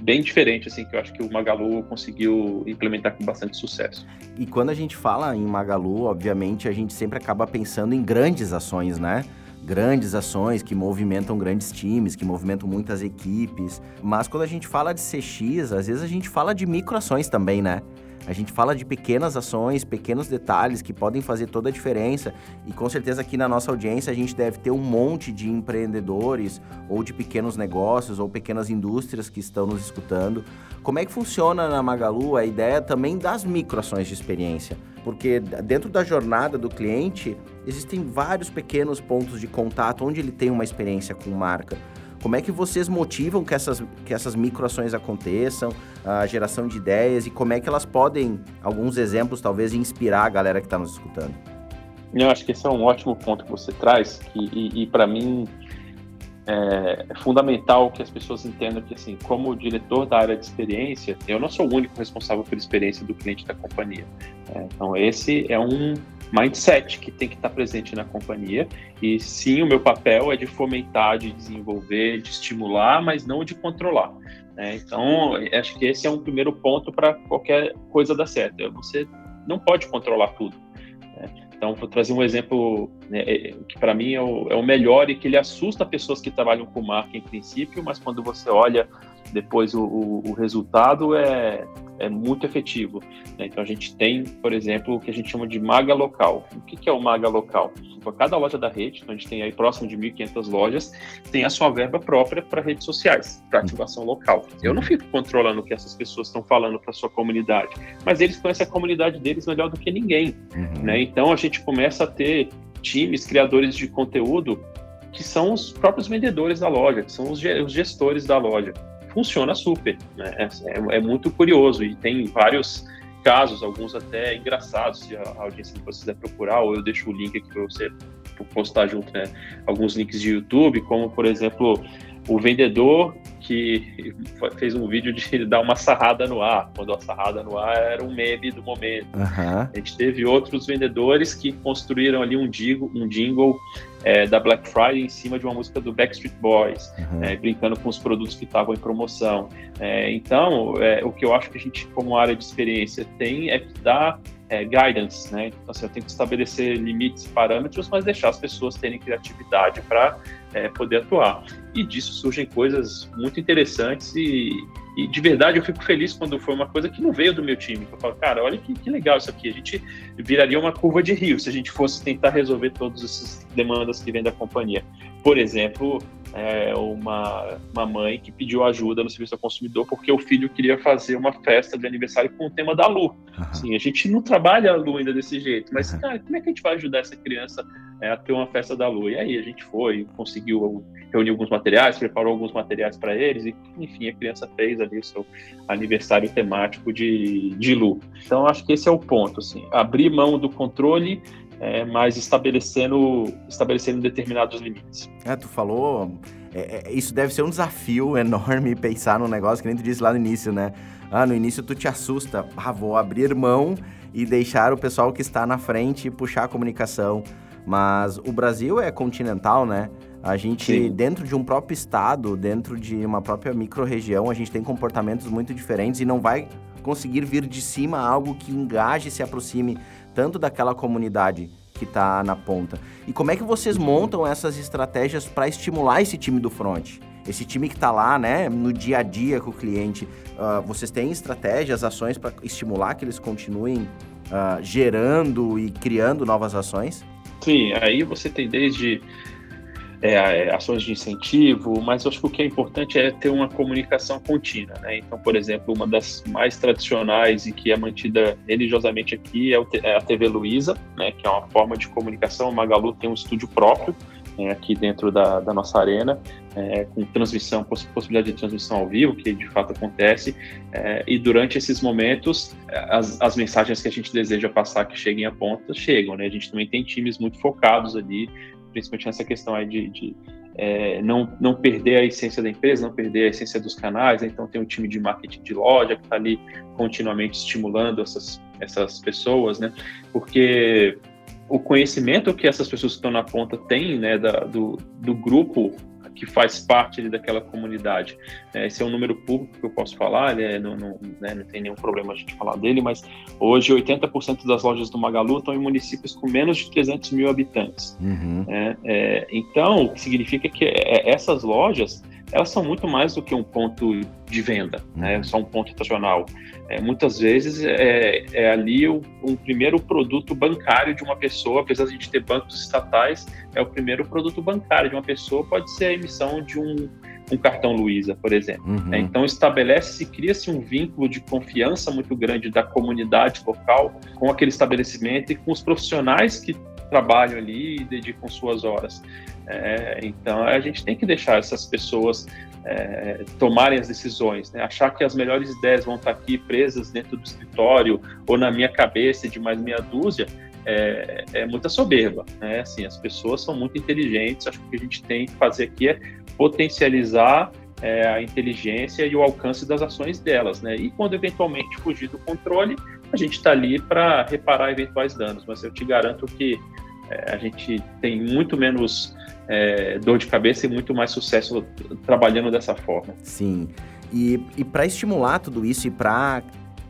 bem diferente, assim, que eu acho que o Magalu conseguiu implementar com bastante sucesso. E quando a gente fala em Magalu, obviamente, a gente sempre acaba pensando em grandes ações, né? Grandes ações que movimentam grandes times, que movimentam muitas equipes. Mas quando a gente fala de CX, às vezes a gente fala de microações também, né? A gente fala de pequenas ações, pequenos detalhes que podem fazer toda a diferença. E com certeza aqui na nossa audiência a gente deve ter um monte de empreendedores ou de pequenos negócios ou pequenas indústrias que estão nos escutando. Como é que funciona na Magalu a ideia também das microações de experiência? Porque dentro da jornada do cliente existem vários pequenos pontos de contato onde ele tem uma experiência com marca. Como é que vocês motivam que essas, que essas microações aconteçam, a geração de ideias e como é que elas podem, alguns exemplos talvez, inspirar a galera que está nos escutando? Eu acho que esse é um ótimo ponto que você traz que, e, e para mim é, é fundamental que as pessoas entendam que, assim, como diretor da área de experiência, eu não sou o único responsável pela experiência do cliente da companhia. É, então, esse é um mindset que tem que estar presente na companhia. E sim, o meu papel é de fomentar, de desenvolver, de estimular, mas não de controlar. Né? Então, acho que esse é um primeiro ponto para qualquer coisa dar certo. Você não pode controlar tudo. Né? Então, vou trazer um exemplo né, é, que para mim é o, é o, melhor e que ele assusta pessoas que trabalham com marca em princípio, mas quando você olha depois o, o, o resultado é, é muito efetivo. Né? Então a gente tem, por exemplo, o que a gente chama de maga local. O que, que é o maga local? Então, cada loja da rede, então a gente tem aí próximo de 1.500 lojas, tem a sua verba própria para redes sociais, para ativação local. Eu não fico controlando o que essas pessoas estão falando para sua comunidade, mas eles conhecem a comunidade deles melhor do que ninguém. Uhum. Né? Então a gente começa a ter times, criadores de conteúdo que são os próprios vendedores da loja, que são os gestores da loja funciona super. Né? É, é, é, muito curioso e tem vários casos, alguns até engraçados, se a audiência de vocês quiser procurar, ou eu deixo o link aqui para você postar junto, né? Alguns links de YouTube, como por exemplo o vendedor que fez um vídeo de dar uma sarrada no ar, quando a sarrada no ar era um meme do momento. Uhum. A gente teve outros vendedores que construíram ali um jingle, um jingle é, da Black Friday em cima de uma música do Backstreet Boys, uhum. é, brincando com os produtos que estavam em promoção. É, então, é, o que eu acho que a gente, como área de experiência, tem é que dar é, guidance, né? Então, assim, eu tenho que estabelecer limites e parâmetros, mas deixar as pessoas terem criatividade para é, poder atuar. E disso surgem coisas muito interessantes e, e, de verdade eu fico feliz quando foi uma coisa que não veio do meu time. Eu falo, cara, olha que, que legal isso aqui. A gente viraria uma curva de rio se a gente fosse tentar resolver todas essas demandas que vêm da companhia. Por exemplo, é, uma, uma mãe que pediu ajuda no serviço ao consumidor porque o filho queria fazer uma festa de aniversário com o tema da Lu. Uhum. Assim, a gente não trabalha a Lu ainda desse jeito, mas, uhum. cara, como é que a gente vai ajudar essa criança é, a ter uma festa da Lu? E aí a gente foi, conseguiu reunir alguns materiais, preparou alguns materiais para eles e, enfim, a criança fez ali o seu aniversário temático de, de Lu. Então, acho que esse é o ponto, assim, abrir mão do controle é, mas estabelecendo, estabelecendo determinados limites. É, tu falou, é, é, isso deve ser um desafio enorme pensar num negócio que nem tu disse lá no início, né? Ah, no início tu te assusta, ah, vou abrir mão e deixar o pessoal que está na frente puxar a comunicação. Mas o Brasil é continental, né? A gente, Sim. dentro de um próprio estado, dentro de uma própria micro-região, a gente tem comportamentos muito diferentes e não vai conseguir vir de cima algo que engaje e se aproxime tanto daquela comunidade que está na ponta. E como é que vocês montam essas estratégias para estimular esse time do front? Esse time que está lá, né, no dia a dia com o cliente, uh, vocês têm estratégias, ações para estimular que eles continuem uh, gerando e criando novas ações? Sim, aí você tem desde é, ações de incentivo, mas eu acho que o que é importante é ter uma comunicação contínua. Né? Então, por exemplo, uma das mais tradicionais e que é mantida religiosamente aqui é, é a TV Luiza, né? que é uma forma de comunicação. O Magalu tem um estúdio próprio né? aqui dentro da, da nossa arena, é, com transmissão, possibilidade de transmissão ao vivo, que de fato acontece, é, e durante esses momentos, as, as mensagens que a gente deseja passar que cheguem a ponta, chegam. Né? A gente também tem times muito focados ali principalmente nessa questão aí de, de é, não, não perder a essência da empresa, não perder a essência dos canais. Né? Então, tem um time de marketing de loja que está ali continuamente estimulando essas, essas pessoas, né? Porque o conhecimento que essas pessoas que estão na ponta têm, né, da, do, do grupo que faz parte ali, daquela comunidade. É, esse é um número público que eu posso falar, né, não, não, né, não tem nenhum problema a gente falar dele, mas hoje 80% das lojas do Magalu estão em municípios com menos de 300 mil habitantes. Uhum. É, é, então, o que significa que é, essas lojas elas são muito mais do que um ponto de venda, né? Uhum. só um ponto estacional. É, muitas vezes é, é ali o, um primeiro produto bancário de uma pessoa, apesar de a gente ter bancos estatais, é o primeiro produto bancário de uma pessoa, pode ser a emissão de um, um cartão Luiza, por exemplo. Uhum. É, então estabelece-se, cria-se um vínculo de confiança muito grande da comunidade local com aquele estabelecimento e com os profissionais que trabalham ali e dedicam suas horas. É, então a gente tem que deixar essas pessoas é, tomarem as decisões, né? achar que as melhores ideias vão estar aqui presas dentro do escritório ou na minha cabeça de mais meia dúzia é, é muita soberba, né? Assim, as pessoas são muito inteligentes. Acho que o que a gente tem que fazer aqui é potencializar é, a inteligência e o alcance das ações delas, né? E quando eventualmente fugir do controle, a gente está ali para reparar eventuais danos. Mas eu te garanto que a gente tem muito menos é, dor de cabeça e muito mais sucesso trabalhando dessa forma. Sim. E, e para estimular tudo isso e para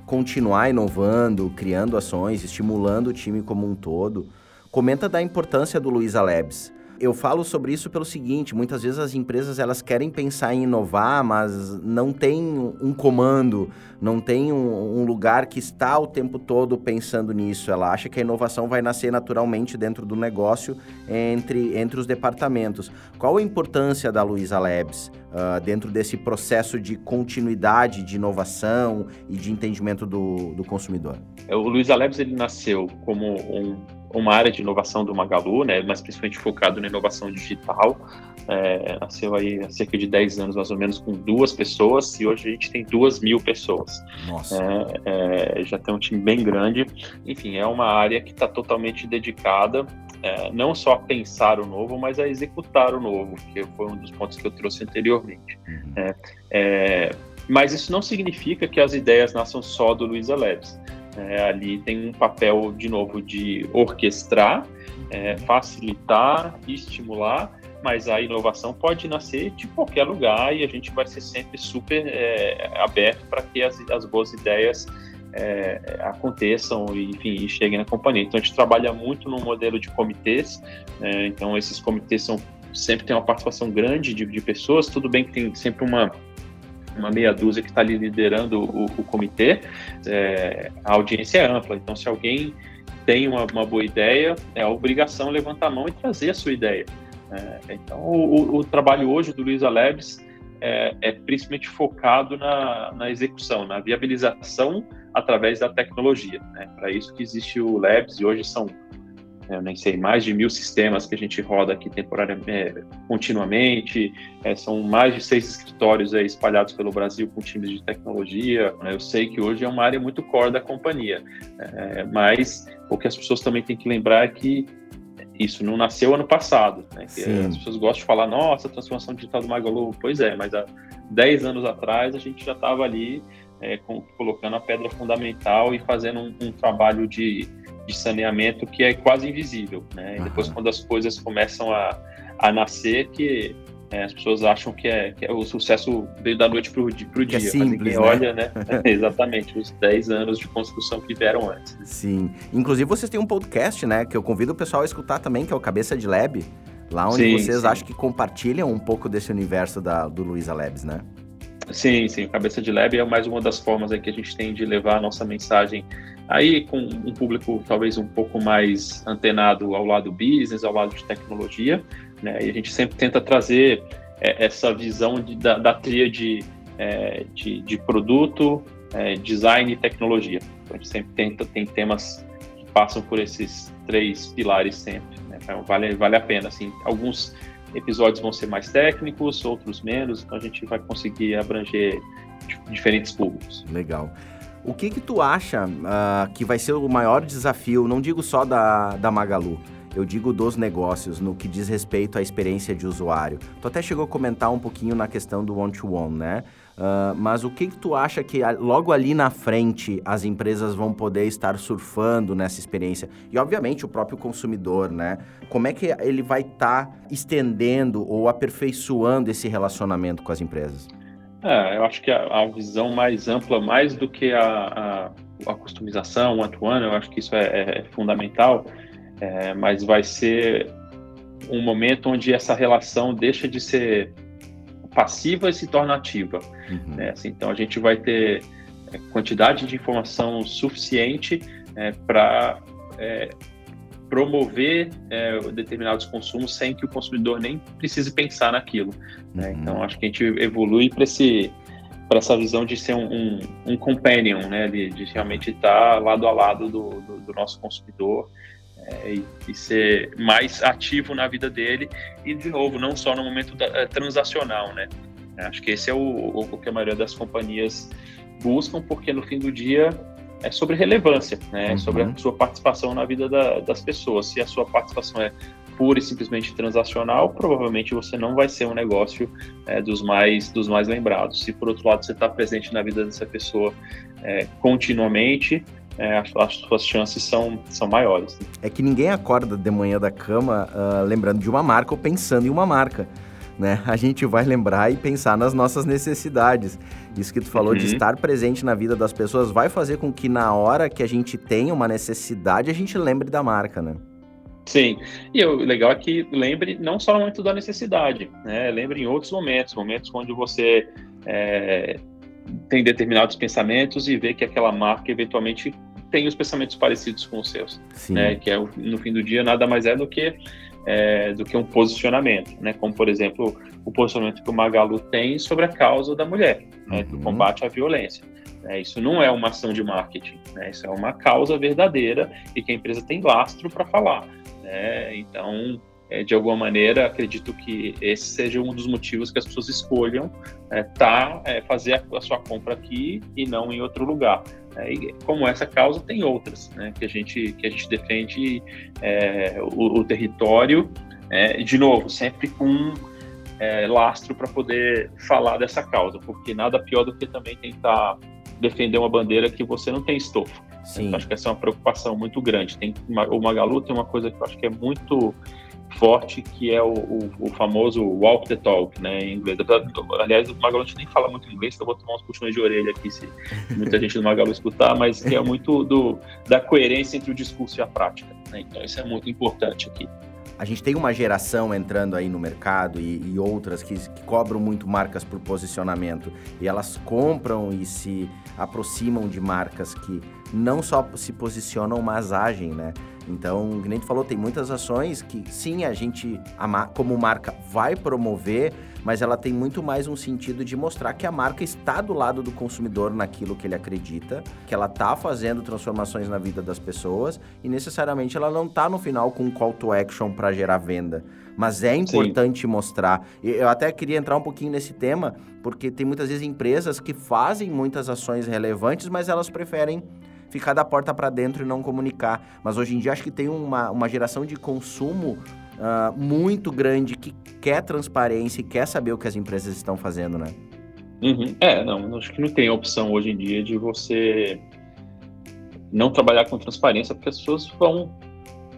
continuar inovando, criando ações, estimulando o time como um todo, comenta da importância do Luiza Labs. Eu falo sobre isso pelo seguinte, muitas vezes as empresas elas querem pensar em inovar, mas não tem um comando, não tem um, um lugar que está o tempo todo pensando nisso. Ela acha que a inovação vai nascer naturalmente dentro do negócio entre, entre os departamentos. Qual a importância da Luiza Labs uh, dentro desse processo de continuidade de inovação e de entendimento do, do consumidor? É, o Luiza Labs ele nasceu como um, uma área de inovação do Magalu, né, mas principalmente focado na inovação digital. É, nasceu aí há cerca de 10 anos, mais ou menos, com duas pessoas, e hoje a gente tem duas mil pessoas. Nossa. É, é, já tem um time bem grande. Enfim, é uma área que está totalmente dedicada é, não só a pensar o novo, mas a executar o novo, que foi um dos pontos que eu trouxe anteriormente. Uhum. É, é, mas isso não significa que as ideias nasçam só do Luiza Labs. É, ali tem um papel, de novo, de orquestrar, é, facilitar, estimular, mas a inovação pode nascer de qualquer lugar e a gente vai ser sempre super é, aberto para que as, as boas ideias é, aconteçam e, enfim, e cheguem na companhia. Então a gente trabalha muito no modelo de comitês, né? então esses comitês são sempre tem uma participação grande de, de pessoas, tudo bem que tem sempre uma uma meia dúzia que está ali liderando o, o comitê, é, a audiência é ampla. Então, se alguém tem uma, uma, boa ideia, é a obrigação levantar a mão e trazer a sua ideia. É, então, o, o, trabalho hoje do Luiza Labs é, é principalmente focado na, na, execução, na viabilização através da tecnologia. Né? Para isso que existe o Labs, e hoje são, eu nem sei, mais de mil sistemas que a gente roda aqui temporariamente, é, continuamente, é, são mais de seis escritórios aí, espalhados pelo Brasil com times de tecnologia. Né? Eu sei que hoje é uma área muito core da companhia, é, mas o que as pessoas também têm que lembrar é que isso não nasceu ano passado, né? as pessoas gostam de falar, nossa, transformação digital do Magalu, pois é, mas há 10 anos atrás a gente já estava ali é, com, colocando a pedra fundamental e fazendo um, um trabalho de, de, saneamento que é quase invisível, né? E depois quando as coisas começam a, a nascer, que é, as pessoas acham que é, que é, o sucesso veio da noite para o dia, é dia simples, né? olha, né? Exatamente, os 10 anos de construção que vieram antes. Sim. Inclusive, vocês têm um podcast, né? Que eu convido o pessoal a escutar também, que é o Cabeça de Lab. Lá onde sim, vocês sim. acham que compartilham um pouco desse universo da, do Luiza Labs, né? Sim, sim. Cabeça de Lab é mais uma das formas aí que a gente tem de levar a nossa mensagem aí com um público talvez um pouco mais antenado ao lado business, ao lado de tecnologia, né? E a gente sempre tenta trazer é, essa visão de, da, da tríade é, de, de, produto, é, design e tecnologia. Então, a gente sempre tenta, tem temas que passam por esses três pilares sempre. Né? Então, vale, vale a pena. Assim, alguns episódios vão ser mais técnicos, outros menos, então a gente vai conseguir abranger diferentes públicos. Legal. O que que tu acha uh, que vai ser o maior desafio, não digo só da, da Magalu, eu digo dos negócios, no que diz respeito à experiência de usuário. Tu até chegou a comentar um pouquinho na questão do one-to-one, -one, né? Uh, mas o que, que tu acha que logo ali na frente as empresas vão poder estar surfando nessa experiência? E obviamente o próprio consumidor, né? Como é que ele vai estar tá estendendo ou aperfeiçoando esse relacionamento com as empresas? É, eu acho que a, a visão mais ampla, mais do que a, a, a customização, o one-to-one, eu acho que isso é, é fundamental, é, mas vai ser um momento onde essa relação deixa de ser passiva e se torna ativa. Uhum. Né? Assim, então a gente vai ter é, quantidade de informação suficiente é, para é, promover é, determinados consumos sem que o consumidor nem precise pensar naquilo. Né? Uhum. Então acho que a gente evolui para esse para essa visão de ser um, um, um companion, né? de, de realmente estar lado a lado do, do, do nosso consumidor é, e, e, ser mais ativo na vida dele e de novo não só no momento da, é, transacional, né? Acho que esse é o, o, que a maioria das companhias buscam, porque no fim do dia é sobre relevância, né? Uhum. sobre a sua participação na vida da, das pessoas. Se a sua participação é pura e simplesmente transacional, provavelmente você não vai ser um negócio é, dos mais dos mais lembrados. Se por outro lado você está presente na vida dessa pessoa é, continuamente, é, as, suas chances são, são maiores. É que ninguém acorda de manhã da cama uh, lembrando de uma marca ou pensando em uma marca. Né? A gente vai lembrar e pensar nas nossas necessidades. Isso que tu falou uhum. de estar presente na vida das pessoas vai fazer com que na hora que a gente tenha uma necessidade, a gente lembre da marca, né? Sim, e o legal é que lembre não só no momento da necessidade, né? lembre em outros momentos, momentos onde você é, tem determinados pensamentos e vê que aquela marca eventualmente tem os pensamentos parecidos com os seus, Sim. né? Que é no fim do dia nada mais é do que é, do que um posicionamento, né? Como por exemplo o posicionamento que o Magalu tem sobre a causa da mulher, né? uhum. do combate à violência. Né? Isso não é uma ação de marketing, né? Isso é uma causa verdadeira e que a empresa tem lastro para falar, né? Então é, de alguma maneira, acredito que esse seja um dos motivos que as pessoas escolham é, tá, é, fazer a, a, sua compra aqui e não em outro lugar. É, e como essa causa, tem outras né, que, a gente, que a gente defende é, o, o, território, é, de novo, sempre com lastro para poder falar dessa causa, porque nada pior do que também tentar defender uma bandeira que você não tem estofo. Sim. acho que essa é uma preocupação muito grande. Tem, o Magalu tem uma coisa que eu acho que é muito forte, que é o, o, o, famoso walk the talk, né, em inglês. Aliás, o Magalu nem fala muito inglês, então vou tomar uns puxões de orelha aqui se muita gente do Magalu escutar, mas que é muito do, da coerência entre o discurso e a prática. Né? Então, isso é muito importante aqui. A gente tem uma geração entrando aí no mercado e, e outras que, que, cobram muito marcas por posicionamento. E elas compram e se aproximam de marcas que não só se posicionam, mas agem, né? Então, a gente falou, tem muitas ações que sim, a gente, como marca, vai promover, mas ela tem muito mais um sentido de mostrar que a marca está do lado do consumidor naquilo que ele acredita, que ela está fazendo transformações na vida das pessoas e necessariamente ela não está no final com um call to action para gerar venda. Mas é importante Sim. mostrar. Eu até queria entrar um pouquinho nesse tema, porque tem muitas vezes empresas que fazem muitas ações relevantes, mas elas preferem ficar da porta para dentro e não comunicar. Mas hoje em dia acho que tem uma, uma geração de consumo uh, muito grande que quer transparência e quer saber o que as empresas estão fazendo, né? Uhum. É, não, acho que não tem opção hoje em dia de você não trabalhar com transparência, porque as pessoas vão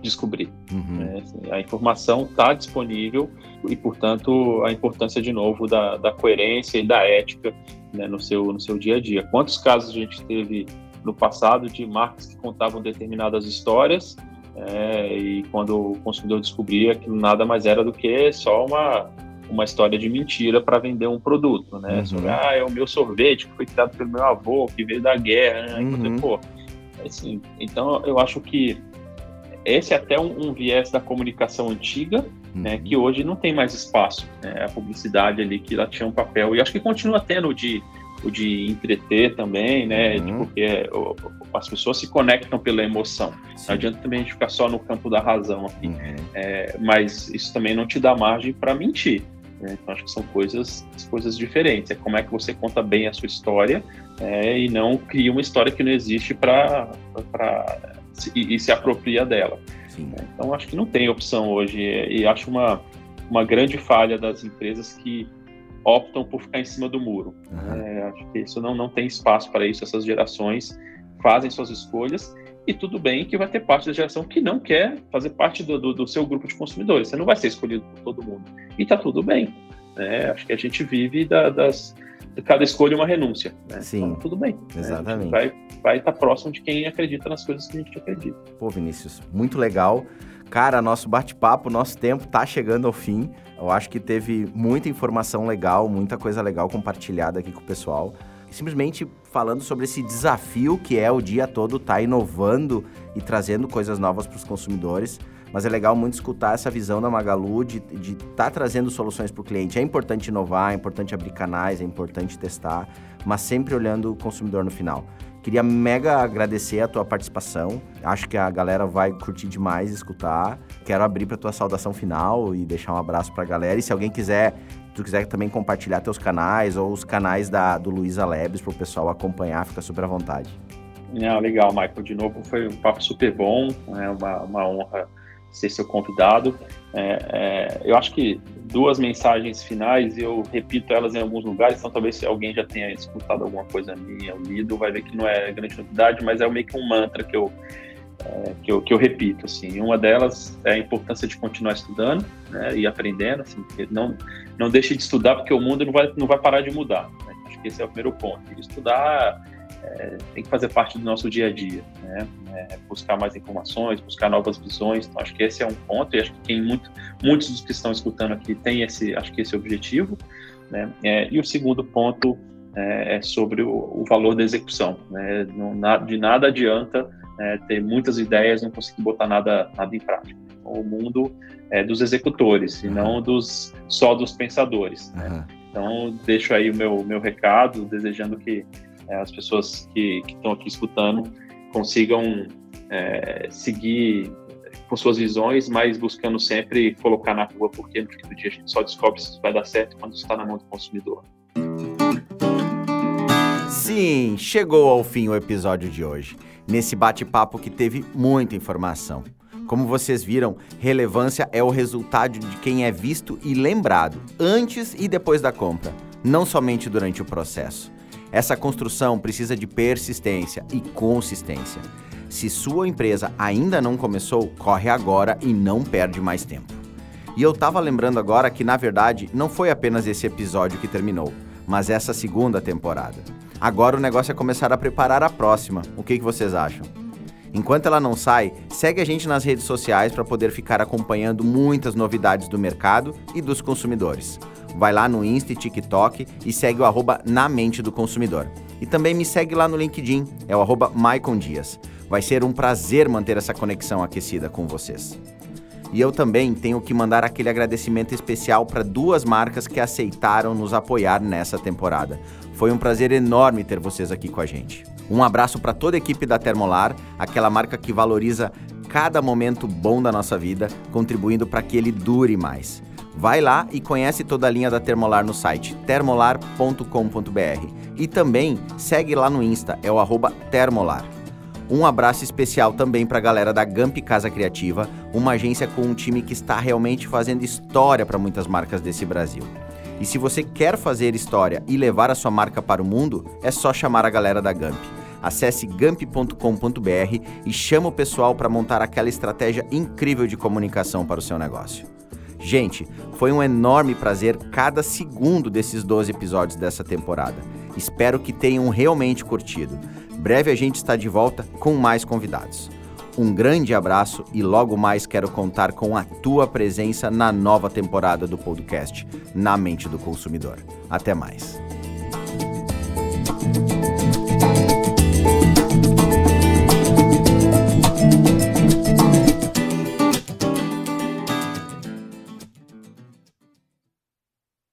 descobrir. Uhum. Né? A informação está disponível e, portanto, a importância, de novo, da, da coerência e da ética né, no, seu, no seu dia a dia. Quantos casos a gente teve no passado de marcas que contavam determinadas histórias é, e quando o consumidor descobria que nada mais era do que só uma, uma história de mentira para vender um produto, né? Uhum. Sobre, ah, é o meu sorvete que foi criado pelo meu avô, que veio da guerra, né? Uhum. Pô, assim, então eu acho que esse é até um, um viés da comunicação antiga, uhum. né, que hoje não tem mais espaço. Né? A publicidade ali que ela tinha um papel, e acho que continua tendo de o de entreter também, né? Uhum. Porque o, as pessoas se conectam pela emoção. Sim. Não adianta também a gente ficar só no campo da razão aqui. Uhum. É, mas isso também não te dá margem para mentir. Né? Então acho que são coisas, coisas diferentes. É como é que você conta bem a sua história é, e não cria uma história que não existe para e, e se apropria dela. Sim. Então acho que não tem opção hoje e acho uma uma grande falha das empresas que optam por ficar em cima do muro. Uhum. É, acho que isso não, não tem espaço para isso. Essas gerações fazem suas escolhas e tudo bem que vai ter parte da geração que não quer fazer parte do, do, do seu grupo de consumidores. Você não vai ser escolhido por todo mundo. E está tudo bem. Né? Acho que a gente vive da, das. Cada escolha é uma renúncia. Né? Sim. Então, tudo bem. Exatamente. Né? Vai, vai estar tá próximo de quem acredita nas coisas que a gente acredita. Pô, Vinícius, muito legal. Cara, nosso bate-papo, nosso tempo tá chegando ao fim. Eu acho que teve muita informação legal, muita coisa legal compartilhada aqui com o pessoal. Simplesmente falando sobre esse desafio que é o dia todo estar tá inovando e trazendo coisas novas para os consumidores. Mas é legal muito escutar essa visão da Magalu de estar tá trazendo soluções para o cliente. É importante inovar, é importante abrir canais, é importante testar, mas sempre olhando o consumidor no final. Queria mega agradecer a tua participação. Acho que a galera vai curtir demais escutar. Quero abrir para tua saudação final e deixar um abraço para a galera. E se alguém quiser, tu quiser também compartilhar teus canais ou os canais da, do Luiza Labs para o pessoal acompanhar, fica super à vontade. Ah, legal, Michael. De novo, foi um papo super bom. É uma, uma honra ser seu convidado. É, é, eu acho que duas mensagens finais, eu repito elas em alguns lugares, então talvez se alguém já tenha escutado alguma coisa minha, lido, vai ver que não é grande novidade, mas é meio que um mantra que eu, é, que eu, que eu repito. Assim. Uma delas é a importância de continuar estudando né, e aprendendo. Assim, não, não deixe de estudar, porque o mundo não vai, não vai parar de mudar. Né? Acho que esse é o primeiro ponto. Estudar é, tem que fazer parte do nosso dia a dia, né? É, buscar mais informações, buscar novas visões. Então, acho que esse é um ponto e acho que quem muito, muitos dos que estão escutando aqui têm esse, acho que esse objetivo, né? É, e o segundo ponto é, é sobre o, o, valor da execução. Né? Não, na, de nada adianta né, ter muitas ideias e não conseguir botar nada, nada em prática. Então, o mundo é dos executores e uhum. não dos só dos pensadores. Né? Uhum. Então, deixo aí o meu, meu recado, desejando que é, as pessoas que estão aqui escutando consigam é, seguir com suas visões, mas buscando sempre colocar na rua, porque no fim do dia a gente só descobre se vai dar certo quando está na mão do consumidor. Sim, chegou ao fim o episódio de hoje. Nesse bate-papo que teve muita informação. Como vocês viram, relevância é o resultado de quem é visto e lembrado antes e depois da compra, não somente durante o processo. Essa construção precisa de persistência e consistência. Se sua empresa ainda não começou, corre agora e não perde mais tempo. E eu tava lembrando agora que, na verdade, não foi apenas esse episódio que terminou, mas essa segunda temporada. Agora o negócio é começar a preparar a próxima. O que, que vocês acham? Enquanto ela não sai, segue a gente nas redes sociais para poder ficar acompanhando muitas novidades do mercado e dos consumidores. Vai lá no Insta e TikTok e segue o arroba na mente do consumidor. E também me segue lá no LinkedIn, é o arroba Maicon Dias. Vai ser um prazer manter essa conexão aquecida com vocês. E eu também tenho que mandar aquele agradecimento especial para duas marcas que aceitaram nos apoiar nessa temporada. Foi um prazer enorme ter vocês aqui com a gente. Um abraço para toda a equipe da Termolar, aquela marca que valoriza cada momento bom da nossa vida, contribuindo para que ele dure mais. Vai lá e conhece toda a linha da Termolar no site termolar.com.br e também segue lá no Insta, é o termolar. Um abraço especial também para a galera da Gamp Casa Criativa, uma agência com um time que está realmente fazendo história para muitas marcas desse Brasil. E se você quer fazer história e levar a sua marca para o mundo, é só chamar a galera da Gamp. Acesse gamp.com.br e chama o pessoal para montar aquela estratégia incrível de comunicação para o seu negócio. Gente, foi um enorme prazer cada segundo desses 12 episódios dessa temporada. Espero que tenham realmente curtido. Breve a gente está de volta com mais convidados. Um grande abraço e logo mais quero contar com a tua presença na nova temporada do podcast Na Mente do Consumidor. Até mais.